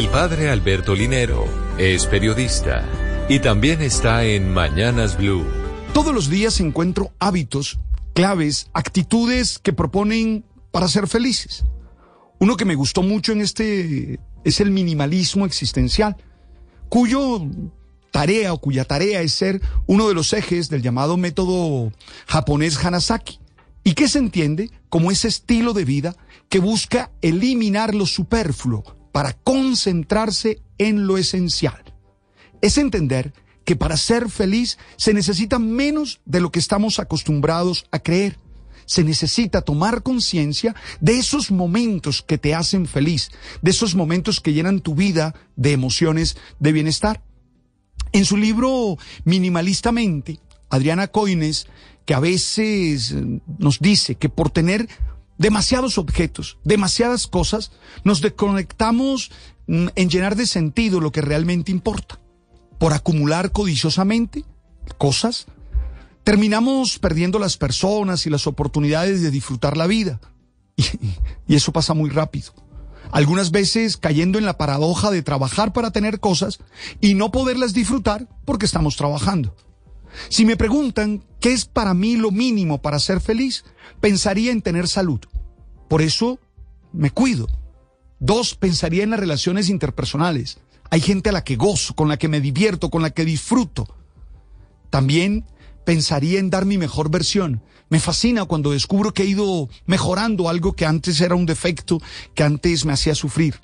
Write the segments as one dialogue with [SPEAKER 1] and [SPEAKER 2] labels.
[SPEAKER 1] El padre Alberto Linero es periodista y también está en Mañanas Blue.
[SPEAKER 2] Todos los días encuentro hábitos, claves, actitudes que proponen para ser felices. Uno que me gustó mucho en este es el minimalismo existencial, cuyo tarea o cuya tarea es ser uno de los ejes del llamado método japonés Hanasaki, y que se entiende como ese estilo de vida que busca eliminar lo superfluo para concentrarse en lo esencial. Es entender que para ser feliz se necesita menos de lo que estamos acostumbrados a creer. Se necesita tomar conciencia de esos momentos que te hacen feliz, de esos momentos que llenan tu vida de emociones de bienestar. En su libro Minimalistamente, Adriana Coines, que a veces eh, nos dice que por tener demasiados objetos, demasiadas cosas, nos desconectamos mm, en llenar de sentido lo que realmente importa. Por acumular codiciosamente cosas, terminamos perdiendo las personas y las oportunidades de disfrutar la vida. Y, y eso pasa muy rápido. Algunas veces cayendo en la paradoja de trabajar para tener cosas y no poderlas disfrutar porque estamos trabajando. Si me preguntan qué es para mí lo mínimo para ser feliz, pensaría en tener salud. Por eso me cuido. Dos, pensaría en las relaciones interpersonales. Hay gente a la que gozo, con la que me divierto, con la que disfruto. También pensaría en dar mi mejor versión. Me fascina cuando descubro que he ido mejorando algo que antes era un defecto, que antes me hacía sufrir.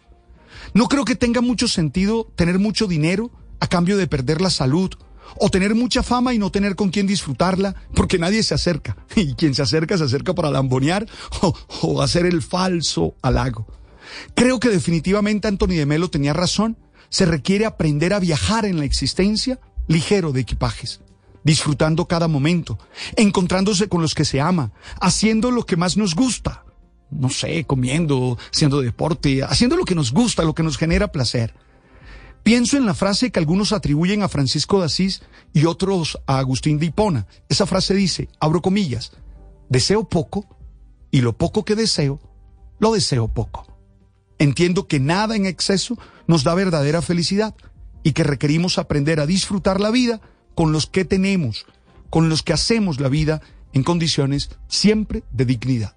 [SPEAKER 2] No creo que tenga mucho sentido tener mucho dinero a cambio de perder la salud o tener mucha fama y no tener con quién disfrutarla, porque nadie se acerca. Y quien se acerca se acerca para lambonear o, hacer el falso halago. Creo que definitivamente Anthony de Melo tenía razón. Se requiere aprender a viajar en la existencia ligero de equipajes, disfrutando cada momento, encontrándose con los que se ama, haciendo lo que más nos gusta. No sé, comiendo, haciendo deporte, haciendo lo que nos gusta, lo que nos genera placer. Pienso en la frase que algunos atribuyen a Francisco de Asís y otros a Agustín de Hipona. Esa frase dice, abro comillas, deseo poco y lo poco que deseo, lo deseo poco. Entiendo que nada en exceso nos da verdadera felicidad y que requerimos aprender a disfrutar la vida con los que tenemos, con los que hacemos la vida en condiciones siempre de dignidad.